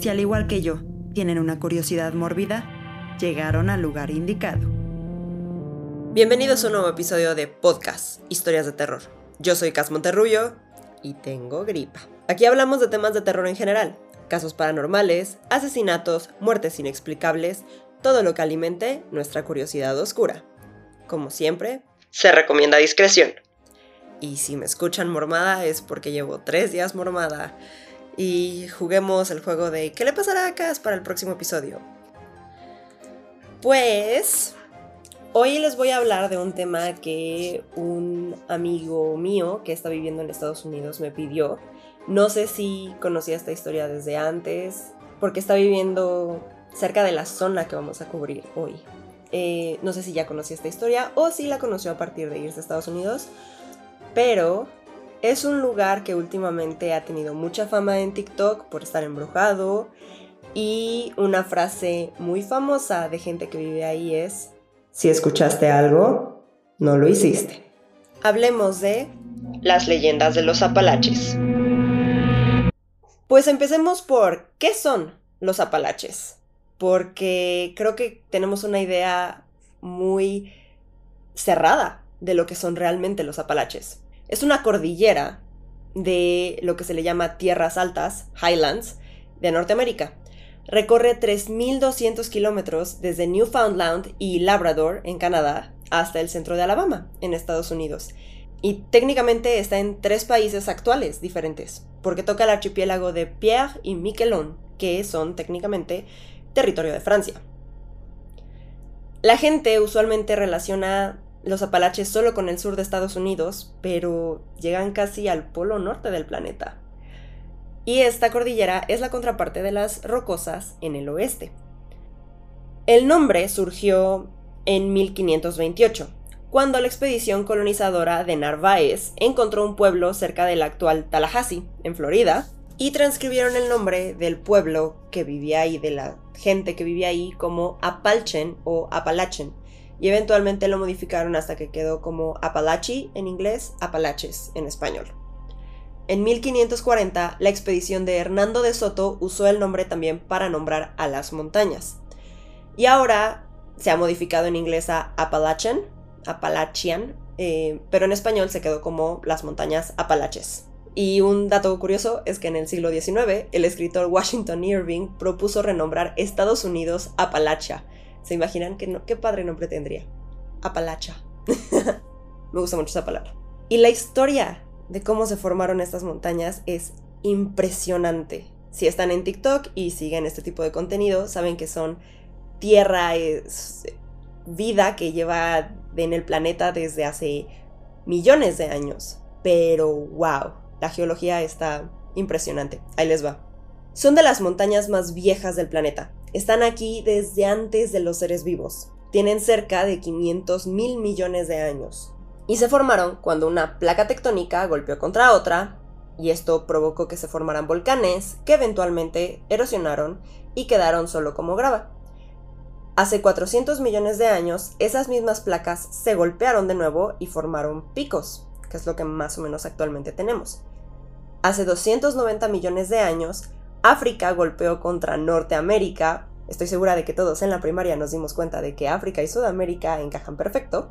Si al igual que yo tienen una curiosidad mórbida, llegaron al lugar indicado. Bienvenidos a un nuevo episodio de Podcast, Historias de Terror. Yo soy Cas Monterrullo y tengo gripa. Aquí hablamos de temas de terror en general, casos paranormales, asesinatos, muertes inexplicables, todo lo que alimente nuestra curiosidad oscura. Como siempre, se recomienda discreción. Y si me escuchan mormada es porque llevo tres días mormada. Y juguemos el juego de ¿qué le pasará a Cas para el próximo episodio? Pues hoy les voy a hablar de un tema que un amigo mío que está viviendo en Estados Unidos me pidió. No sé si conocía esta historia desde antes, porque está viviendo cerca de la zona que vamos a cubrir hoy. Eh, no sé si ya conocía esta historia o si la conoció a partir de irse a Estados Unidos, pero es un lugar que últimamente ha tenido mucha fama en TikTok por estar embrujado y una frase muy famosa de gente que vive ahí es, si escuchaste algo, no lo hiciste. Hablemos de las leyendas de los Apalaches. Pues empecemos por, ¿qué son los Apalaches? Porque creo que tenemos una idea muy cerrada de lo que son realmente los Apalaches. Es una cordillera de lo que se le llama tierras altas, Highlands, de Norteamérica. Recorre 3.200 kilómetros desde Newfoundland y Labrador, en Canadá, hasta el centro de Alabama, en Estados Unidos. Y técnicamente está en tres países actuales diferentes, porque toca el archipiélago de Pierre y Miquelon, que son técnicamente territorio de Francia. La gente usualmente relaciona los Apalaches solo con el sur de Estados Unidos, pero llegan casi al polo norte del planeta. Y esta cordillera es la contraparte de las rocosas en el oeste. El nombre surgió en 1528, cuando la expedición colonizadora de Narváez encontró un pueblo cerca del actual Tallahassee, en Florida, y transcribieron el nombre del pueblo que vivía ahí, de la gente que vivía ahí, como Apalchen o Apalachen, y eventualmente lo modificaron hasta que quedó como Apalachi en inglés, Apalaches en español. En 1540, la expedición de Hernando de Soto usó el nombre también para nombrar a las montañas. Y ahora se ha modificado en inglés a Appalachian, Appalachian, eh, pero en español se quedó como las montañas Apalaches. Y un dato curioso es que en el siglo XIX, el escritor Washington Irving propuso renombrar Estados Unidos Appalachia, ¿Se imaginan qué, qué padre nombre tendría? Apalacha. Me gusta mucho esa palabra. Y la historia de cómo se formaron estas montañas es impresionante. Si están en TikTok y siguen este tipo de contenido, saben que son tierra, es vida que lleva en el planeta desde hace millones de años. Pero wow, la geología está impresionante. Ahí les va. Son de las montañas más viejas del planeta. Están aquí desde antes de los seres vivos. Tienen cerca de 500 mil millones de años. Y se formaron cuando una placa tectónica golpeó contra otra, y esto provocó que se formaran volcanes que eventualmente erosionaron y quedaron solo como grava. Hace 400 millones de años, esas mismas placas se golpearon de nuevo y formaron picos, que es lo que más o menos actualmente tenemos. Hace 290 millones de años, África golpeó contra Norteamérica. Estoy segura de que todos en la primaria nos dimos cuenta de que África y Sudamérica encajan perfecto.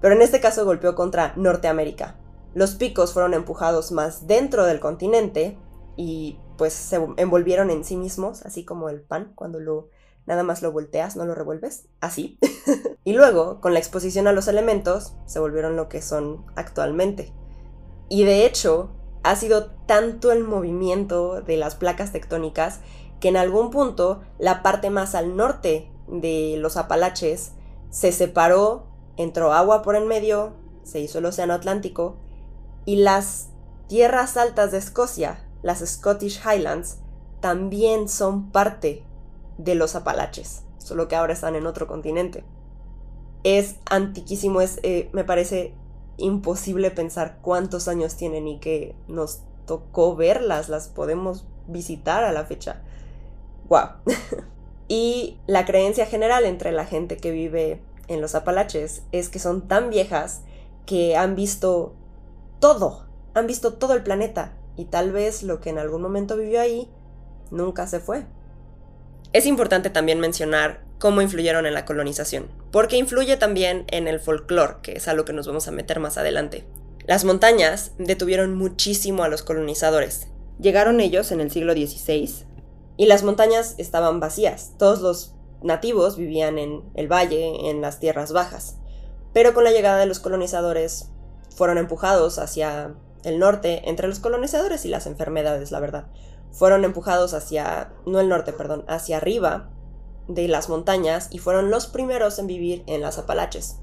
Pero en este caso golpeó contra Norteamérica. Los picos fueron empujados más dentro del continente y pues se envolvieron en sí mismos, así como el pan cuando lo nada más lo volteas, no lo revuelves, así. y luego, con la exposición a los elementos, se volvieron lo que son actualmente. Y de hecho, ha sido tanto el movimiento de las placas tectónicas que en algún punto la parte más al norte de los Apalaches se separó, entró agua por en medio, se hizo el Océano Atlántico y las tierras altas de Escocia, las Scottish Highlands, también son parte de los Apalaches, solo que ahora están en otro continente. Es antiquísimo, es, eh, me parece imposible pensar cuántos años tienen y que nos tocó verlas, las podemos visitar a la fecha. ¡Wow! y la creencia general entre la gente que vive en los Apalaches es que son tan viejas que han visto todo, han visto todo el planeta y tal vez lo que en algún momento vivió ahí nunca se fue. Es importante también mencionar cómo influyeron en la colonización, porque influye también en el folclore, que es a lo que nos vamos a meter más adelante. Las montañas detuvieron muchísimo a los colonizadores. Llegaron ellos en el siglo XVI y las montañas estaban vacías. Todos los nativos vivían en el valle, en las tierras bajas. Pero con la llegada de los colonizadores fueron empujados hacia el norte entre los colonizadores y las enfermedades, la verdad. Fueron empujados hacia, no el norte, perdón, hacia arriba de las montañas y fueron los primeros en vivir en las Apalaches.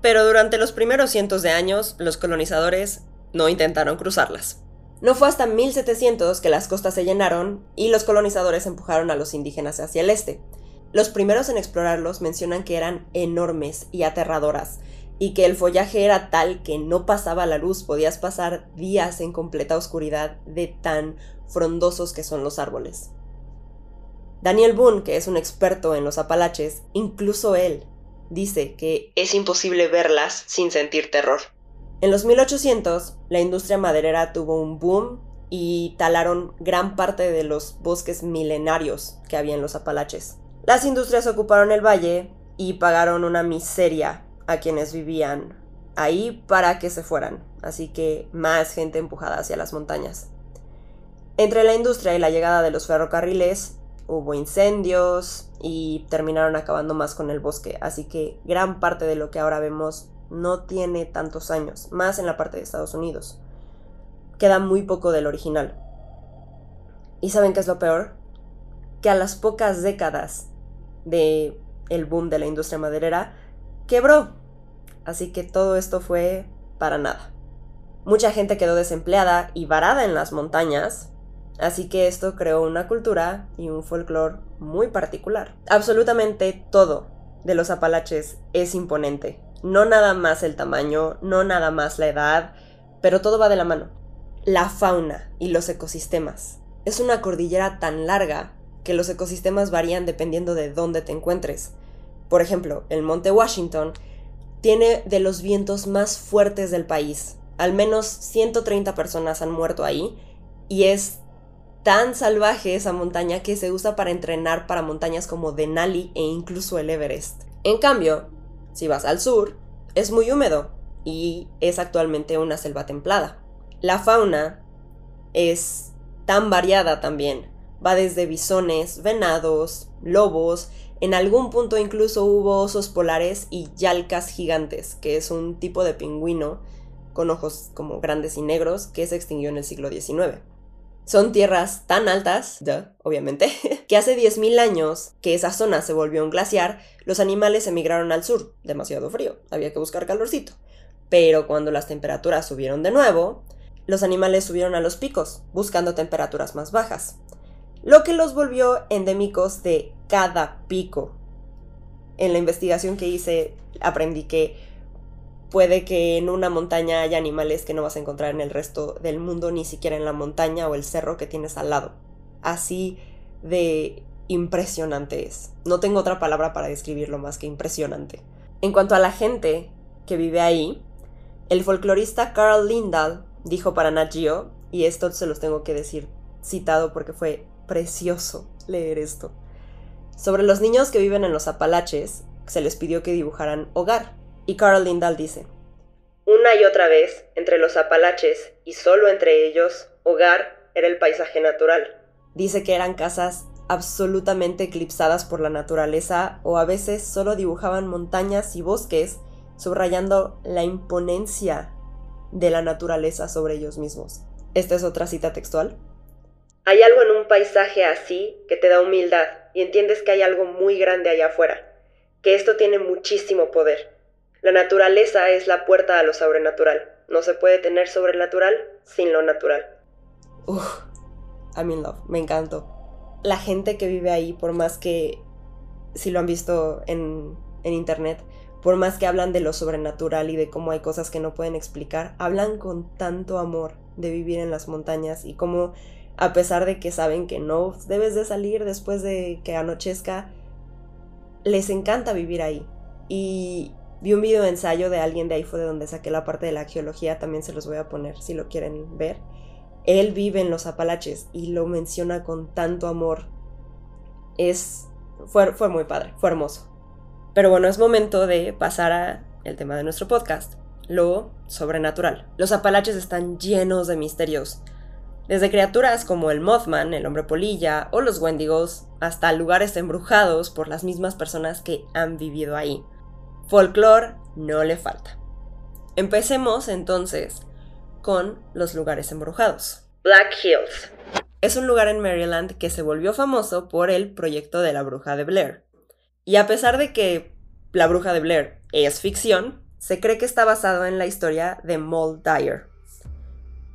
Pero durante los primeros cientos de años, los colonizadores no intentaron cruzarlas. No fue hasta 1700 que las costas se llenaron y los colonizadores empujaron a los indígenas hacia el este. Los primeros en explorarlos mencionan que eran enormes y aterradoras, y que el follaje era tal que no pasaba la luz, podías pasar días en completa oscuridad de tan frondosos que son los árboles. Daniel Boone, que es un experto en los Apalaches, incluso él dice que es imposible verlas sin sentir terror. En los 1800, la industria maderera tuvo un boom y talaron gran parte de los bosques milenarios que había en los Apalaches. Las industrias ocuparon el valle y pagaron una miseria a quienes vivían ahí para que se fueran, así que más gente empujada hacia las montañas. Entre la industria y la llegada de los ferrocarriles, hubo incendios y terminaron acabando más con el bosque, así que gran parte de lo que ahora vemos no tiene tantos años, más en la parte de Estados Unidos. Queda muy poco del original. ¿Y saben qué es lo peor? Que a las pocas décadas de el boom de la industria maderera quebró. Así que todo esto fue para nada. Mucha gente quedó desempleada y varada en las montañas, Así que esto creó una cultura y un folclore muy particular. Absolutamente todo de los Apalaches es imponente. No nada más el tamaño, no nada más la edad, pero todo va de la mano. La fauna y los ecosistemas. Es una cordillera tan larga que los ecosistemas varían dependiendo de dónde te encuentres. Por ejemplo, el Monte Washington tiene de los vientos más fuertes del país. Al menos 130 personas han muerto ahí y es tan salvaje esa montaña que se usa para entrenar para montañas como Denali e incluso el Everest. En cambio, si vas al sur, es muy húmedo y es actualmente una selva templada. La fauna es tan variada también. Va desde bisones, venados, lobos, en algún punto incluso hubo osos polares y yalcas gigantes, que es un tipo de pingüino con ojos como grandes y negros que se extinguió en el siglo XIX. Son tierras tan altas, obviamente, que hace 10.000 años que esa zona se volvió un glaciar, los animales emigraron al sur, demasiado frío, había que buscar calorcito. Pero cuando las temperaturas subieron de nuevo, los animales subieron a los picos, buscando temperaturas más bajas, lo que los volvió endémicos de cada pico. En la investigación que hice aprendí que puede que en una montaña haya animales que no vas a encontrar en el resto del mundo, ni siquiera en la montaña o el cerro que tienes al lado. Así de impresionante es. No tengo otra palabra para describirlo más que impresionante. En cuanto a la gente que vive ahí, el folclorista Carl Lindahl dijo para Nat Geo, y esto se los tengo que decir citado porque fue precioso leer esto. Sobre los niños que viven en los Apalaches, se les pidió que dibujaran hogar, y Carl Lindahl dice, Una y otra vez, entre los Apalaches, y solo entre ellos, hogar era el paisaje natural. Dice que eran casas absolutamente eclipsadas por la naturaleza o a veces solo dibujaban montañas y bosques, subrayando la imponencia de la naturaleza sobre ellos mismos. Esta es otra cita textual. Hay algo en un paisaje así que te da humildad y entiendes que hay algo muy grande allá afuera, que esto tiene muchísimo poder. La naturaleza es la puerta a lo sobrenatural. No se puede tener sobrenatural sin lo natural. Uf, I'm in love, me encantó. La gente que vive ahí, por más que, si lo han visto en, en internet, por más que hablan de lo sobrenatural y de cómo hay cosas que no pueden explicar, hablan con tanto amor de vivir en las montañas y cómo, a pesar de que saben que no debes de salir después de que anochezca, les encanta vivir ahí. Y Vi un video de ensayo de alguien de ahí fue de donde saqué la parte de la geología, también se los voy a poner si lo quieren ver. Él vive en los Apalaches y lo menciona con tanto amor. Es. Fue, fue muy padre, fue hermoso. Pero bueno, es momento de pasar a el tema de nuestro podcast, lo sobrenatural. Los Apalaches están llenos de misterios. Desde criaturas como el Mothman, el hombre polilla o los Wendigos, hasta lugares embrujados por las mismas personas que han vivido ahí. Folklore no le falta. Empecemos entonces con los lugares embrujados. Black Hills. Es un lugar en Maryland que se volvió famoso por el proyecto de la bruja de Blair. Y a pesar de que la bruja de Blair es ficción, se cree que está basado en la historia de Moll Dyer.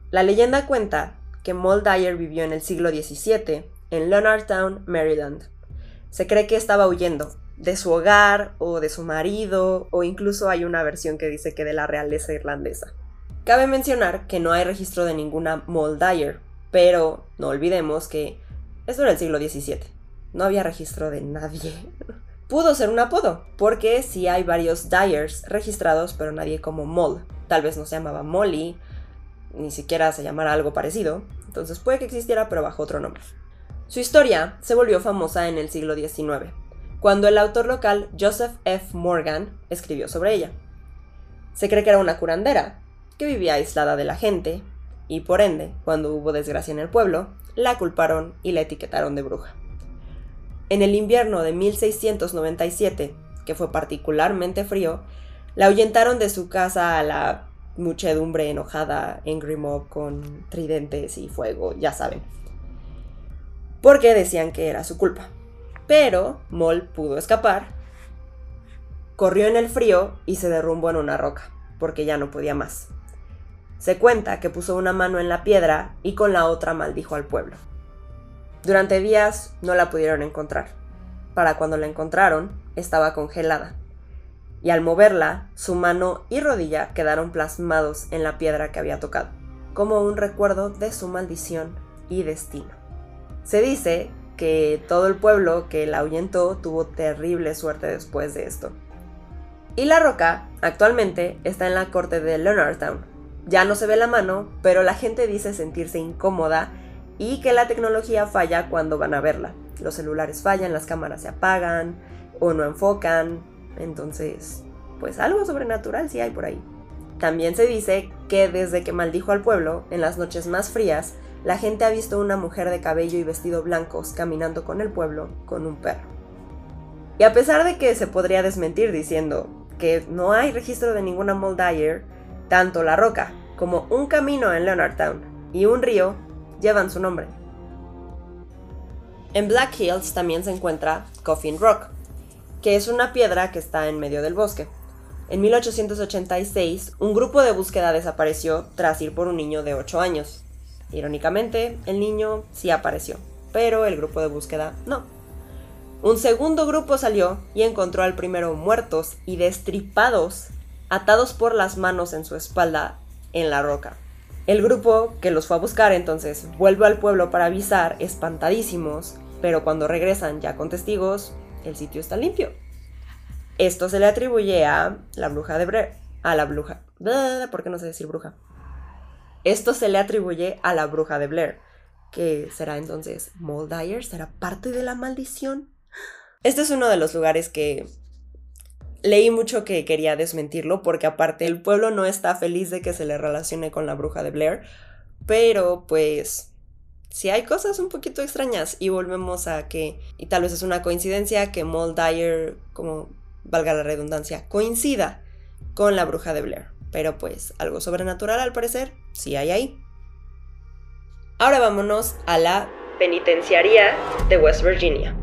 La leyenda cuenta que Moll Dyer vivió en el siglo XVII en Leonardtown, Maryland. Se cree que estaba huyendo de su hogar o de su marido o incluso hay una versión que dice que de la realeza irlandesa. Cabe mencionar que no hay registro de ninguna Moll Dyer, pero no olvidemos que esto era el siglo XVII. No había registro de nadie. Pudo ser un apodo, porque sí hay varios Dyers registrados, pero nadie como Moll. Tal vez no se llamaba Molly, ni siquiera se llamara algo parecido, entonces puede que existiera pero bajo otro nombre. Su historia se volvió famosa en el siglo XIX, cuando el autor local Joseph F. Morgan escribió sobre ella. Se cree que era una curandera, que vivía aislada de la gente, y por ende, cuando hubo desgracia en el pueblo, la culparon y la etiquetaron de bruja. En el invierno de 1697, que fue particularmente frío, la ahuyentaron de su casa a la muchedumbre enojada en Mob con tridentes y fuego, ya saben. Porque decían que era su culpa. Pero Moll pudo escapar, corrió en el frío y se derrumbó en una roca, porque ya no podía más. Se cuenta que puso una mano en la piedra y con la otra maldijo al pueblo. Durante días no la pudieron encontrar. Para cuando la encontraron, estaba congelada y al moverla, su mano y rodilla quedaron plasmados en la piedra que había tocado, como un recuerdo de su maldición y destino. Se dice que todo el pueblo que la ahuyentó tuvo terrible suerte después de esto. Y la roca actualmente está en la corte de Leonardtown. Ya no se ve la mano, pero la gente dice sentirse incómoda y que la tecnología falla cuando van a verla. Los celulares fallan, las cámaras se apagan o no enfocan, entonces, pues algo sobrenatural sí hay por ahí. También se dice que desde que maldijo al pueblo, en las noches más frías, la gente ha visto una mujer de cabello y vestido blancos caminando con el pueblo con un perro. Y a pesar de que se podría desmentir diciendo que no hay registro de ninguna Moldayer, tanto La Roca como un camino en Leonardtown y un río llevan su nombre. En Black Hills también se encuentra Coffin Rock, que es una piedra que está en medio del bosque. En 1886, un grupo de búsqueda desapareció tras ir por un niño de 8 años. Irónicamente, el niño sí apareció, pero el grupo de búsqueda no. Un segundo grupo salió y encontró al primero muertos y destripados, atados por las manos en su espalda en la roca. El grupo que los fue a buscar entonces vuelve al pueblo para avisar, espantadísimos, pero cuando regresan ya con testigos, el sitio está limpio. Esto se le atribuye a la bruja de Blair. A la bruja. ¿Por qué no sé decir bruja? Esto se le atribuye a la bruja de Blair. Que será entonces Moldayer, será parte de la maldición. Este es uno de los lugares que leí mucho que quería desmentirlo, porque aparte el pueblo no está feliz de que se le relacione con la bruja de Blair. Pero pues si hay cosas un poquito extrañas y volvemos a que, y tal vez es una coincidencia, que Moll Dyer, como valga la redundancia, coincida con la bruja de Blair. Pero pues algo sobrenatural al parecer sí hay ahí. Ahora vámonos a la penitenciaría de West Virginia.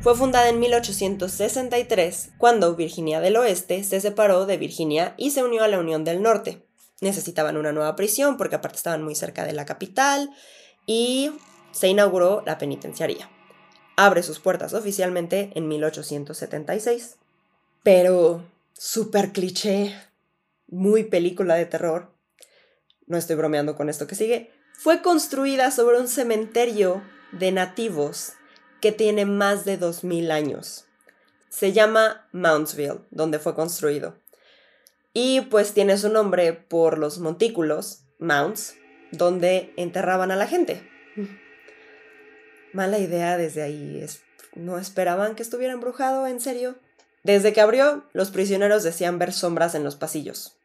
Fue fundada en 1863, cuando Virginia del Oeste se separó de Virginia y se unió a la Unión del Norte. Necesitaban una nueva prisión porque aparte estaban muy cerca de la capital y se inauguró la penitenciaría. Abre sus puertas oficialmente en 1876. Pero, súper cliché, muy película de terror, no estoy bromeando con esto que sigue, fue construida sobre un cementerio de nativos que tiene más de 2000 años. Se llama Mountsville, donde fue construido. Y pues tiene su nombre por los montículos, mounts, donde enterraban a la gente. Mala idea desde ahí. ¿No esperaban que estuviera embrujado? ¿En serio? Desde que abrió, los prisioneros decían ver sombras en los pasillos.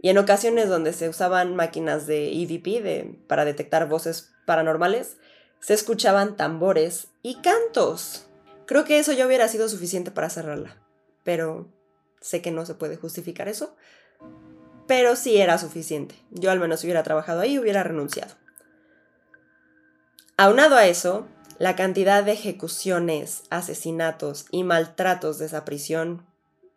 Y en ocasiones donde se usaban máquinas de EVP para detectar voces paranormales, se escuchaban tambores y cantos. Creo que eso ya hubiera sido suficiente para cerrarla. Pero sé que no se puede justificar eso. Pero sí era suficiente. Yo al menos hubiera trabajado ahí y hubiera renunciado. Aunado a eso, la cantidad de ejecuciones, asesinatos y maltratos de esa prisión,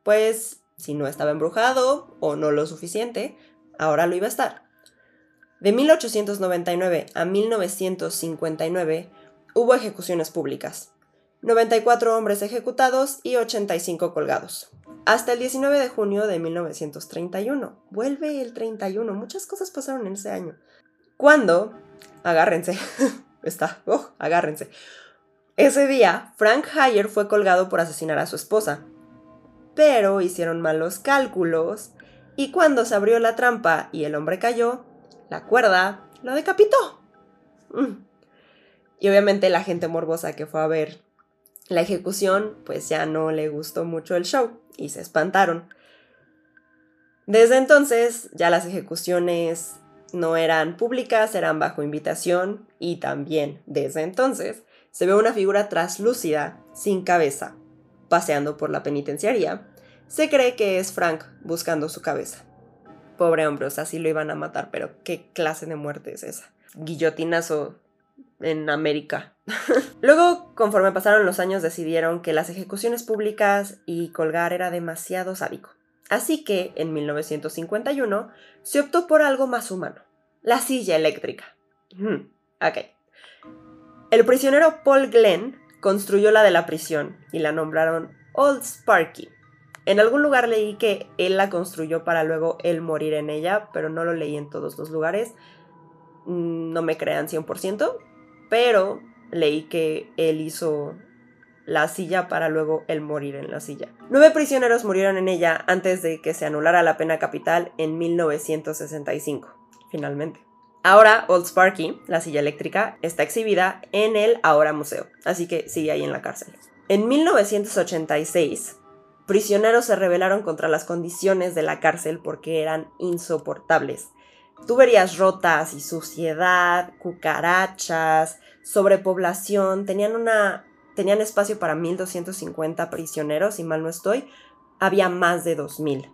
pues si no estaba embrujado o no lo suficiente, ahora lo iba a estar. De 1899 a 1959 hubo ejecuciones públicas, 94 hombres ejecutados y 85 colgados. Hasta el 19 de junio de 1931. Vuelve el 31. Muchas cosas pasaron en ese año. Cuando, agárrense, está, oh, agárrense. Ese día, Frank Hayer fue colgado por asesinar a su esposa. Pero hicieron malos cálculos y cuando se abrió la trampa y el hombre cayó, la cuerda lo decapitó. Mm. Y obviamente la gente morbosa que fue a ver la ejecución, pues ya no le gustó mucho el show y se espantaron. Desde entonces ya las ejecuciones no eran públicas, eran bajo invitación y también desde entonces se ve una figura traslúcida, sin cabeza, paseando por la penitenciaría. Se cree que es Frank buscando su cabeza. Pobre hombre, o sea, sí lo iban a matar, pero ¿qué clase de muerte es esa? Guillotinazo en América. Luego, conforme pasaron los años, decidieron que las ejecuciones públicas y colgar era demasiado sádico. Así que, en 1951, se optó por algo más humano, la silla eléctrica. ok. El prisionero Paul Glenn construyó la de la prisión y la nombraron Old Sparky. En algún lugar leí que él la construyó para luego él morir en ella, pero no lo leí en todos los lugares. Mm, no me crean 100%, pero leí que él hizo la silla para luego él morir en la silla. Nueve prisioneros murieron en ella antes de que se anulara la pena capital en 1965, finalmente. Ahora Old Sparky, la silla eléctrica, está exhibida en el ahora museo, así que sigue ahí en la cárcel. En 1986, prisioneros se rebelaron contra las condiciones de la cárcel porque eran insoportables tuberías rotas y suciedad, cucarachas, sobrepoblación, tenían una tenían espacio para 1250 prisioneros, si mal no estoy, había más de 2000.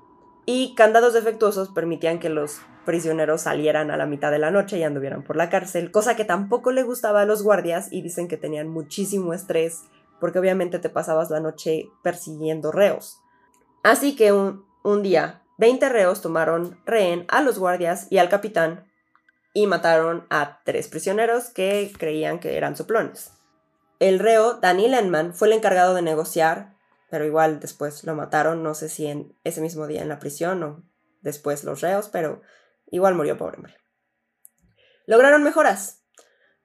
Y candados defectuosos permitían que los prisioneros salieran a la mitad de la noche y anduvieran por la cárcel, cosa que tampoco le gustaba a los guardias y dicen que tenían muchísimo estrés porque obviamente te pasabas la noche persiguiendo reos. Así que un, un día 20 reos tomaron rehén a los guardias y al capitán y mataron a tres prisioneros que creían que eran soplones. El reo, Danny Lenman, fue el encargado de negociar, pero igual después lo mataron, no sé si en ese mismo día en la prisión o después los reos, pero igual murió pobre hombre. Lograron mejoras,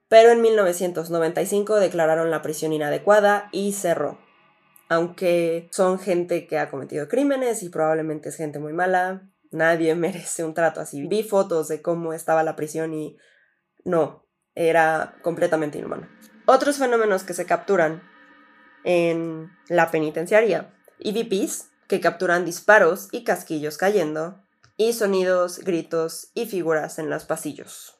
pero en 1995 declararon la prisión inadecuada y cerró aunque son gente que ha cometido crímenes y probablemente es gente muy mala, nadie merece un trato así. Vi fotos de cómo estaba la prisión y no, era completamente inhumano. Otros fenómenos que se capturan en la penitenciaria, EVPs, que capturan disparos y casquillos cayendo, y sonidos, gritos y figuras en los pasillos.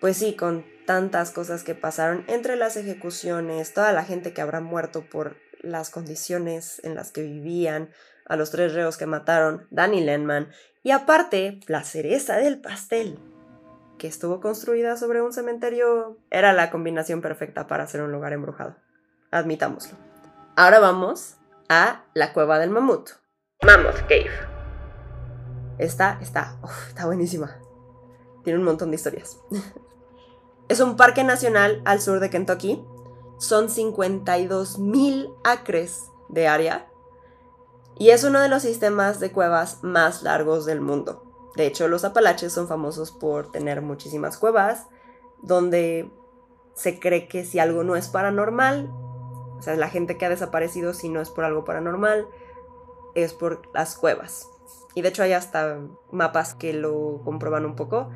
Pues sí, con tantas cosas que pasaron entre las ejecuciones, toda la gente que habrá muerto por las condiciones en las que vivían, a los tres reos que mataron, Danny Lenman, y aparte, la cereza del pastel, que estuvo construida sobre un cementerio, era la combinación perfecta para hacer un lugar embrujado. Admitámoslo. Ahora vamos a la cueva del mamut. Mammoth Cave. Esta está, está buenísima. Tiene un montón de historias. es un parque nacional al sur de Kentucky son 52 mil acres de área y es uno de los sistemas de cuevas más largos del mundo. De hecho, los Apalaches son famosos por tener muchísimas cuevas donde se cree que si algo no es paranormal, o sea, la gente que ha desaparecido si no es por algo paranormal, es por las cuevas. Y de hecho hay hasta mapas que lo comprueban un poco.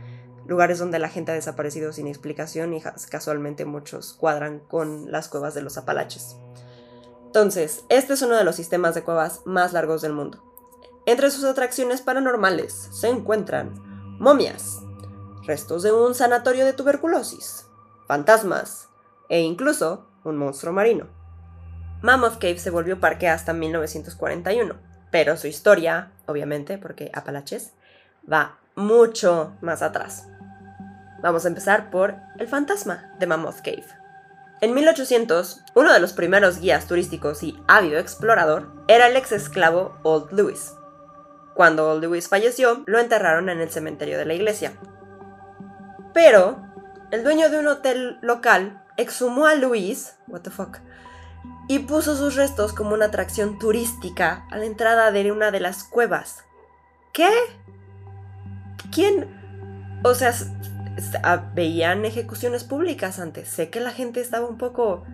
lugares donde la gente ha desaparecido sin explicación y casualmente muchos cuadran con las cuevas de los Apalaches. Entonces, este es uno de los sistemas de cuevas más largos del mundo. Entre sus atracciones paranormales se encuentran momias, restos de un sanatorio de tuberculosis, fantasmas e incluso un monstruo marino. Mammoth Cave se volvió parque hasta 1941, pero su historia, obviamente, porque Apalaches, va mucho más atrás. Vamos a empezar por el fantasma de Mammoth Cave. En 1800, uno de los primeros guías turísticos y ávido explorador era el ex esclavo Old Louis. Cuando Louis falleció, lo enterraron en el cementerio de la iglesia. Pero, el dueño de un hotel local exhumó a Louis, what the fuck, y puso sus restos como una atracción turística a la entrada de una de las cuevas. ¿Qué? ¿Quién? O sea, veían ejecuciones públicas antes. Sé que la gente estaba un poco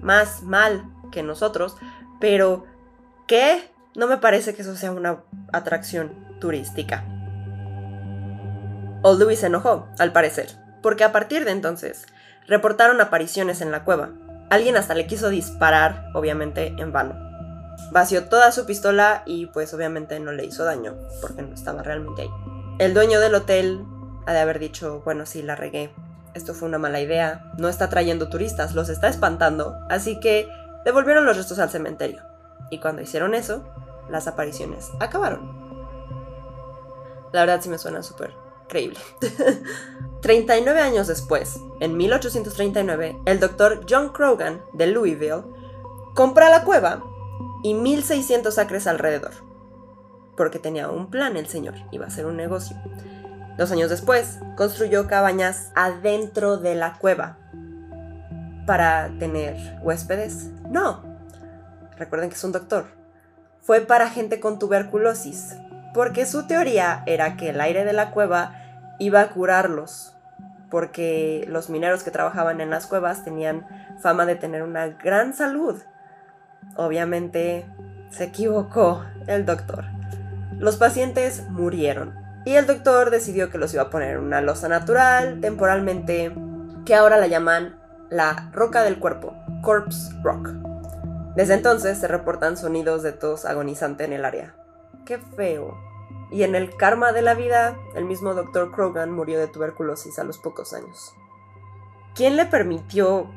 más mal que nosotros, pero ¿qué? No me parece que eso sea una atracción turística. Old Louis se enojó, al parecer, porque a partir de entonces reportaron apariciones en la cueva. Alguien hasta le quiso disparar, obviamente en vano. Vació toda su pistola y pues obviamente no le hizo daño, porque no estaba realmente ahí. El dueño del hotel ha de haber dicho, bueno, sí, la regué, esto fue una mala idea, no está trayendo turistas, los está espantando, así que devolvieron los restos al cementerio. Y cuando hicieron eso, las apariciones acabaron. La verdad sí me suena súper creíble. 39 años después, en 1839, el doctor John Krogan de Louisville compra la cueva y 1600 acres alrededor. Porque tenía un plan el señor, iba a ser un negocio. Dos años después, construyó cabañas adentro de la cueva para tener huéspedes. No, recuerden que es un doctor. Fue para gente con tuberculosis, porque su teoría era que el aire de la cueva iba a curarlos, porque los mineros que trabajaban en las cuevas tenían fama de tener una gran salud. Obviamente se equivocó el doctor. Los pacientes murieron y el doctor decidió que los iba a poner en una losa natural, temporalmente, que ahora la llaman la roca del cuerpo, Corpse Rock. Desde entonces se reportan sonidos de tos agonizante en el área. ¡Qué feo! Y en el karma de la vida, el mismo Dr. Krogan murió de tuberculosis a los pocos años. ¿Quién le permitió,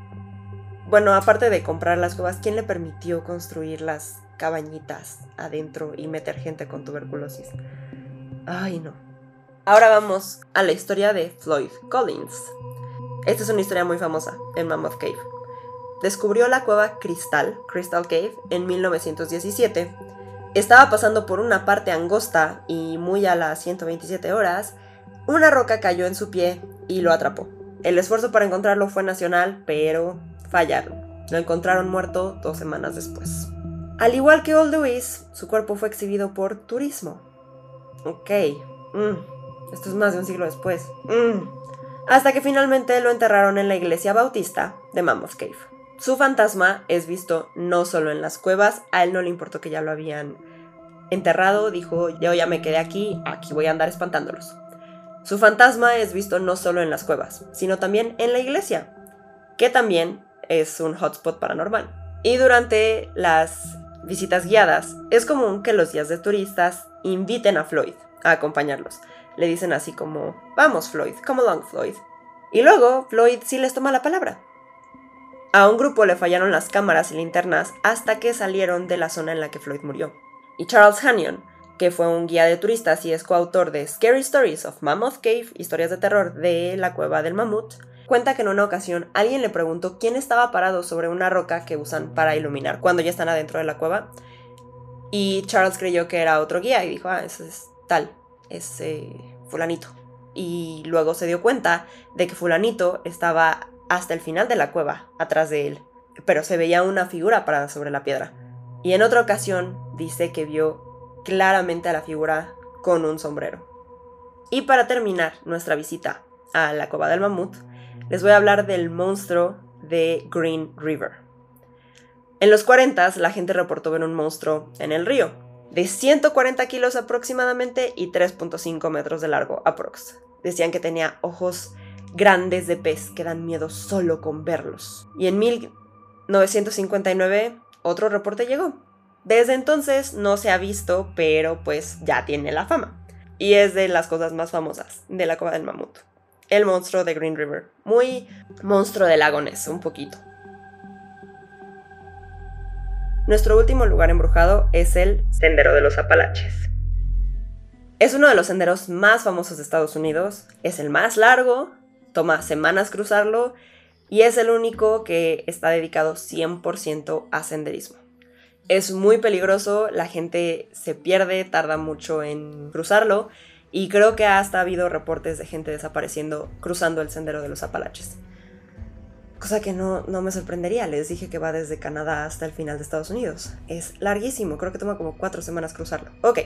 bueno, aparte de comprar las cuevas, quién le permitió construir las cabañitas adentro y meter gente con tuberculosis? Ay, no. Ahora vamos a la historia de Floyd Collins. Esta es una historia muy famosa en Mammoth Cave. Descubrió la cueva Crystal, Crystal Cave, en 1917. Estaba pasando por una parte angosta y muy a las 127 horas, una roca cayó en su pie y lo atrapó. El esfuerzo para encontrarlo fue nacional, pero fallaron. Lo encontraron muerto dos semanas después. Al igual que Old Louis, su cuerpo fue exhibido por turismo. Ok. Mm. Esto es más de un siglo después. Mm. Hasta que finalmente lo enterraron en la iglesia bautista de Mammoth Cave. Su fantasma es visto no solo en las cuevas, a él no le importó que ya lo habían enterrado, dijo, yo ya me quedé aquí, aquí voy a andar espantándolos. Su fantasma es visto no solo en las cuevas, sino también en la iglesia, que también es un hotspot paranormal. Y durante las visitas guiadas, es común que los días de turistas inviten a Floyd a acompañarlos. Le dicen así como, vamos Floyd, come along Floyd. Y luego Floyd sí les toma la palabra. A un grupo le fallaron las cámaras y linternas hasta que salieron de la zona en la que Floyd murió. Y Charles Hannion, que fue un guía de turistas y es coautor de Scary Stories of Mammoth Cave, historias de terror de la cueva del mamut, cuenta que en una ocasión alguien le preguntó quién estaba parado sobre una roca que usan para iluminar cuando ya están adentro de la cueva y Charles creyó que era otro guía y dijo, ah, ese es tal, es fulanito. Y luego se dio cuenta de que fulanito estaba hasta el final de la cueva, atrás de él, pero se veía una figura parada sobre la piedra. Y en otra ocasión dice que vio claramente a la figura con un sombrero. Y para terminar nuestra visita a la cueva del mamut, les voy a hablar del monstruo de Green River. En los 40 la gente reportó ver un monstruo en el río, de 140 kilos aproximadamente y 3.5 metros de largo aprox. Decían que tenía ojos grandes de pez que dan miedo solo con verlos. Y en 1959 otro reporte llegó. Desde entonces no se ha visto, pero pues ya tiene la fama. Y es de las cosas más famosas de la cueva del mamut. El monstruo de Green River. Muy monstruo de lagones, un poquito. Nuestro último lugar embrujado es el Sendero de los Apalaches. Es uno de los senderos más famosos de Estados Unidos, es el más largo, toma semanas cruzarlo y es el único que está dedicado 100% a senderismo. Es muy peligroso, la gente se pierde, tarda mucho en cruzarlo y creo que hasta ha habido reportes de gente desapareciendo cruzando el sendero de los Apalaches. Cosa que no, no me sorprendería, les dije que va desde Canadá hasta el final de Estados Unidos. Es larguísimo, creo que toma como cuatro semanas cruzarlo. Ok,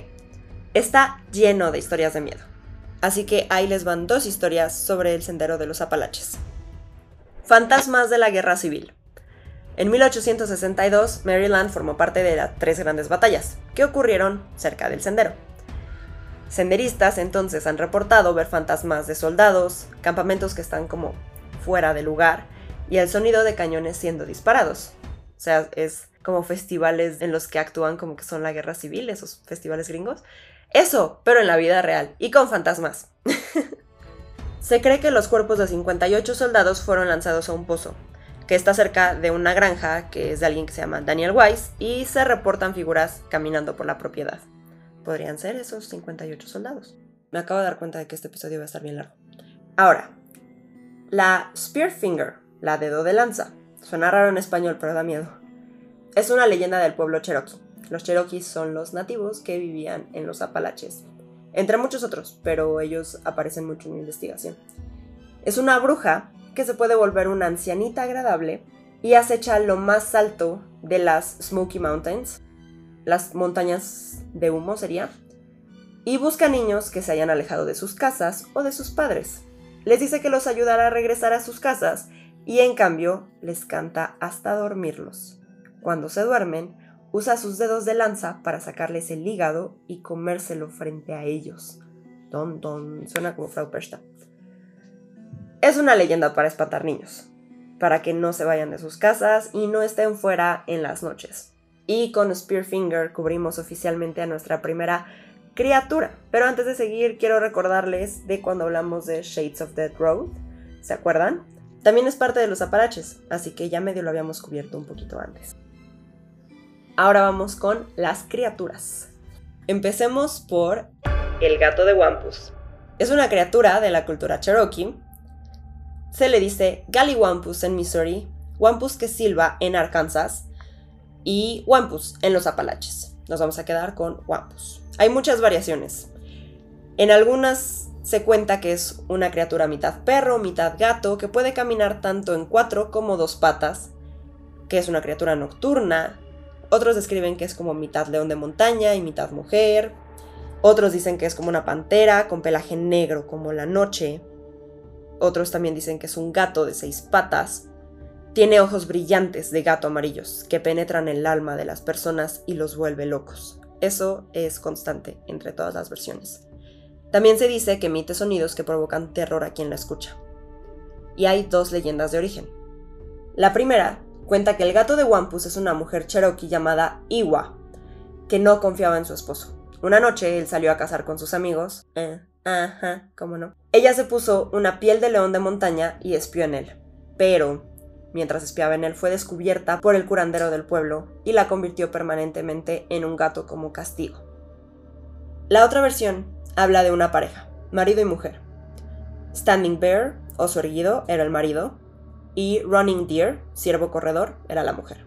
está lleno de historias de miedo. Así que ahí les van dos historias sobre el sendero de los Apalaches. Fantasmas de la Guerra Civil. En 1862, Maryland formó parte de las tres grandes batallas que ocurrieron cerca del sendero. Senderistas entonces han reportado ver fantasmas de soldados, campamentos que están como fuera de lugar y el sonido de cañones siendo disparados. O sea, es como festivales en los que actúan como que son la guerra civil, esos festivales gringos. Eso, pero en la vida real y con fantasmas. Se cree que los cuerpos de 58 soldados fueron lanzados a un pozo, que está cerca de una granja que es de alguien que se llama Daniel Weiss, y se reportan figuras caminando por la propiedad. Podrían ser esos 58 soldados. Me acabo de dar cuenta de que este episodio va a estar bien largo. Ahora, la Spearfinger, la dedo de lanza. Suena raro en español, pero da miedo. Es una leyenda del pueblo cherokee. Los cherokees son los nativos que vivían en los Apalaches, entre muchos otros, pero ellos aparecen mucho en mi investigación. Es una bruja que se puede volver una ancianita agradable y acecha lo más alto de las Smoky Mountains, las montañas de humo sería, y busca niños que se hayan alejado de sus casas o de sus padres. Les dice que los ayudará a regresar a sus casas y en cambio les canta hasta dormirlos. Cuando se duermen, usa sus dedos de lanza para sacarles el hígado y comérselo frente a ellos. Don, don, suena como Frau Persta. Es una leyenda para espantar niños, para que no se vayan de sus casas y no estén fuera en las noches. Y con Spearfinger cubrimos oficialmente a nuestra primera criatura. Pero antes de seguir, quiero recordarles de cuando hablamos de Shades of Dead Road. ¿Se acuerdan? También es parte de los Apalaches, así que ya medio lo habíamos cubierto un poquito antes. Ahora vamos con las criaturas. Empecemos por el gato de Wampus. Es una criatura de la cultura cherokee. Se le dice Galliwampus en Missouri, Wampus que silba en Arkansas y Wampus en los Apalaches. Nos vamos a quedar con Wampus. Hay muchas variaciones. En algunas se cuenta que es una criatura mitad perro, mitad gato, que puede caminar tanto en cuatro como dos patas, que es una criatura nocturna. Otros describen que es como mitad león de montaña y mitad mujer. Otros dicen que es como una pantera con pelaje negro como la noche. Otros también dicen que es un gato de seis patas. Tiene ojos brillantes de gato amarillos que penetran el alma de las personas y los vuelve locos. Eso es constante entre todas las versiones. También se dice que emite sonidos que provocan terror a quien la escucha. Y hay dos leyendas de origen. La primera cuenta que el gato de Wampus es una mujer cherokee llamada Iwa, que no confiaba en su esposo. Una noche él salió a cazar con sus amigos. Eh, cómo no. Ella se puso una piel de león de montaña y espió en él. Pero, mientras espiaba en él, fue descubierta por el curandero del pueblo y la convirtió permanentemente en un gato como castigo. La otra versión habla de una pareja, marido y mujer. Standing Bear, oso erguido, era el marido, y Running Deer, siervo corredor, era la mujer.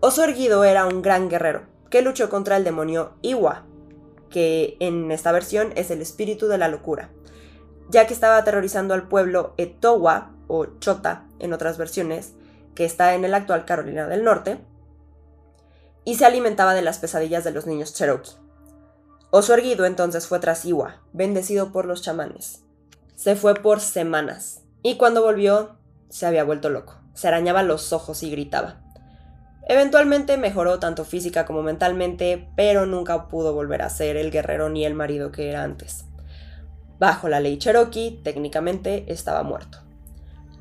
Oso erguido era un gran guerrero que luchó contra el demonio Iwa, que en esta versión es el espíritu de la locura, ya que estaba aterrorizando al pueblo Etowa o Chota en otras versiones, que está en el actual Carolina del Norte, y se alimentaba de las pesadillas de los niños Cherokee. Oso erguido entonces fue tras Iwa, bendecido por los chamanes. Se fue por semanas, y cuando volvió se había vuelto loco. Se arañaba los ojos y gritaba. Eventualmente mejoró tanto física como mentalmente, pero nunca pudo volver a ser el guerrero ni el marido que era antes. Bajo la ley Cherokee, técnicamente estaba muerto.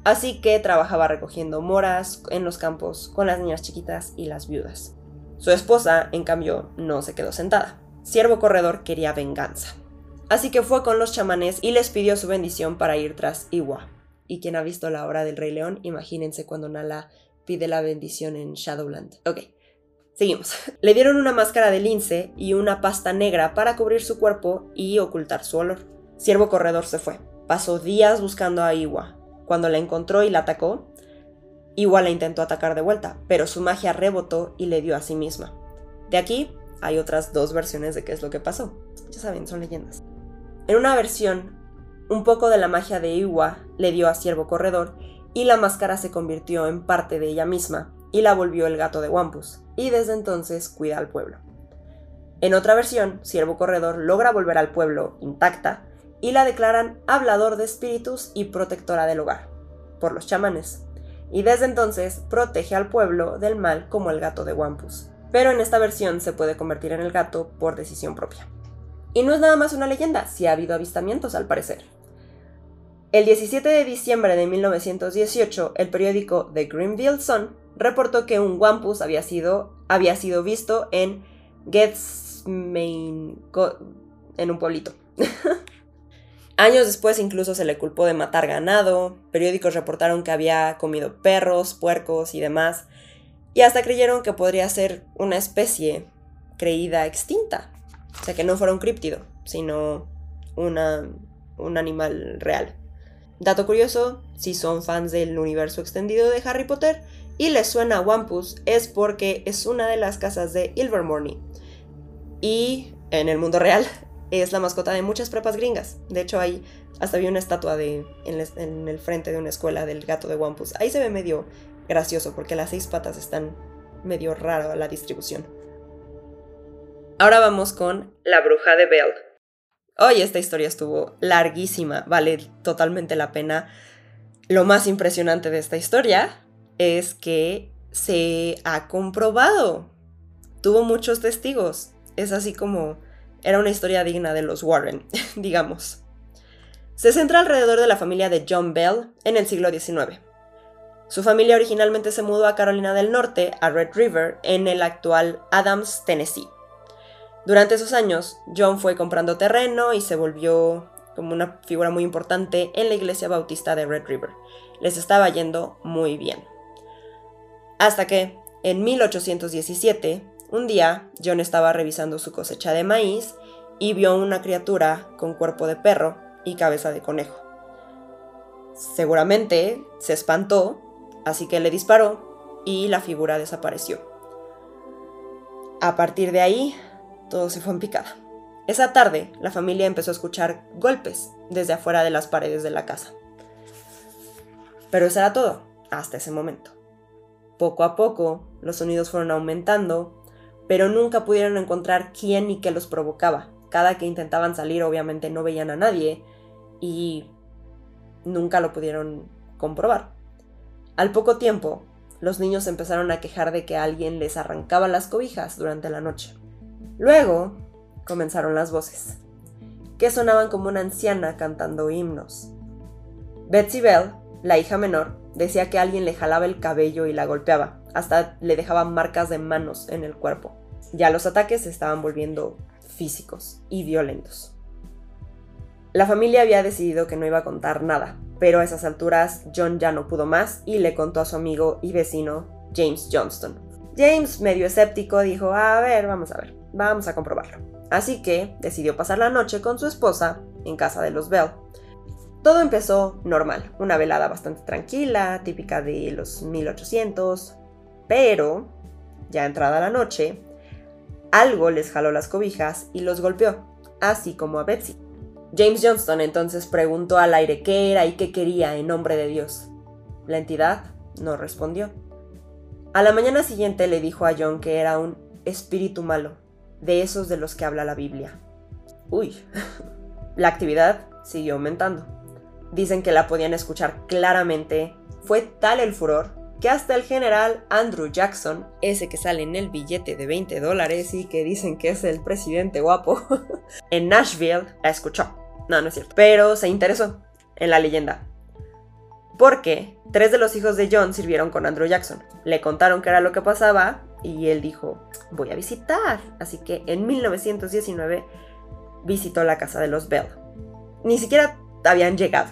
Así que trabajaba recogiendo moras en los campos con las niñas chiquitas y las viudas. Su esposa, en cambio, no se quedó sentada. Siervo Corredor quería venganza. Así que fue con los chamanes y les pidió su bendición para ir tras Iwa. Y quien ha visto la obra del Rey León, imagínense cuando Nala pide la bendición en Shadowland. Ok, seguimos. Le dieron una máscara de lince y una pasta negra para cubrir su cuerpo y ocultar su olor. Siervo Corredor se fue. Pasó días buscando a Iwa. Cuando la encontró y la atacó, Iwa la intentó atacar de vuelta, pero su magia rebotó y le dio a sí misma. De aquí hay otras dos versiones de qué es lo que pasó. Ya saben, son leyendas. En una versión, un poco de la magia de Iwa le dio a Siervo Corredor y la máscara se convirtió en parte de ella misma y la volvió el gato de Wampus, y desde entonces cuida al pueblo. En otra versión, Siervo Corredor logra volver al pueblo intacta y la declaran hablador de espíritus y protectora del hogar, por los chamanes, y desde entonces protege al pueblo del mal como el gato de Wampus pero en esta versión se puede convertir en el gato por decisión propia. Y no es nada más una leyenda, si ha habido avistamientos al parecer. El 17 de diciembre de 1918, el periódico The Greenville Sun reportó que un wampus había sido, había sido visto en Gethsemane, en un pueblito. Años después incluso se le culpó de matar ganado, periódicos reportaron que había comido perros, puercos y demás, y hasta creyeron que podría ser una especie creída extinta. O sea, que no fuera un críptido, sino una, un animal real. Dato curioso, si son fans del universo extendido de Harry Potter y les suena Wampus, es porque es una de las casas de Ilvermorny. Y en el mundo real es la mascota de muchas prepas gringas. De hecho, hay hasta había una estatua de, en, en, el frente de una escuela del gato de Wampus. Ahí se ve medio gracioso porque las seis patas están medio raro la distribución. Ahora vamos con La bruja de Bell. Hoy esta historia estuvo larguísima, vale totalmente la pena. Lo más impresionante de esta historia es que se ha comprobado. Tuvo muchos testigos. Es así como era una historia digna de los Warren, digamos. Se centra alrededor de la familia de John Bell en el siglo XIX. Su familia originalmente se mudó a Carolina del Norte, a Red River, en el actual Adams, Tennessee. Durante esos años, John fue comprando terreno y se volvió como una figura muy importante en la iglesia bautista de Red River. Les estaba yendo muy bien. Hasta que, en 1817, un día, John estaba revisando su cosecha de maíz y vio una criatura con cuerpo de perro y cabeza de conejo. Seguramente se espantó así que le disparó y la figura desapareció. A partir de ahí, todo se fue en picada. Esa tarde, la familia empezó a escuchar golpes desde afuera de las paredes de la casa. Pero eso era todo, hasta ese momento. Poco a poco, los sonidos fueron aumentando, pero nunca pudieron encontrar quién y qué los provocaba. Cada que intentaban salir, obviamente no veían a nadie y nunca lo pudieron comprobar. Al poco tiempo, los niños empezaron a quejar de que alguien les arrancaba las cobijas durante la noche. Luego comenzaron las voces, que sonaban como una anciana cantando himnos. Betsy Bell, la hija menor, decía que alguien le jalaba el cabello y la golpeaba, hasta le dejaba marcas de manos en el cuerpo. Ya los ataques se estaban volviendo físicos y violentos. La familia había decidido que no iba a contar nada, pero a esas alturas John ya no pudo más y le contó a su amigo y vecino James Johnston. James, medio escéptico, dijo, a ver, vamos a ver, vamos a comprobarlo. Así que decidió pasar la noche con su esposa en casa de los Bell. Todo empezó normal, una velada bastante tranquila, típica de los 1800, pero, ya entrada la noche, algo les jaló las cobijas y los golpeó, así como a Betsy. James Johnston entonces preguntó al aire qué era y qué quería en nombre de Dios. La entidad no respondió. A la mañana siguiente le dijo a John que era un espíritu malo, de esos de los que habla la Biblia. Uy, la actividad siguió aumentando. Dicen que la podían escuchar claramente. Fue tal el furor que hasta el general Andrew Jackson, ese que sale en el billete de 20 dólares y que dicen que es el presidente guapo, en Nashville la escuchó. No, no es cierto. Pero se interesó en la leyenda. Porque tres de los hijos de John sirvieron con Andrew Jackson. Le contaron qué era lo que pasaba y él dijo, voy a visitar. Así que en 1919 visitó la casa de los Bell. Ni siquiera habían llegado.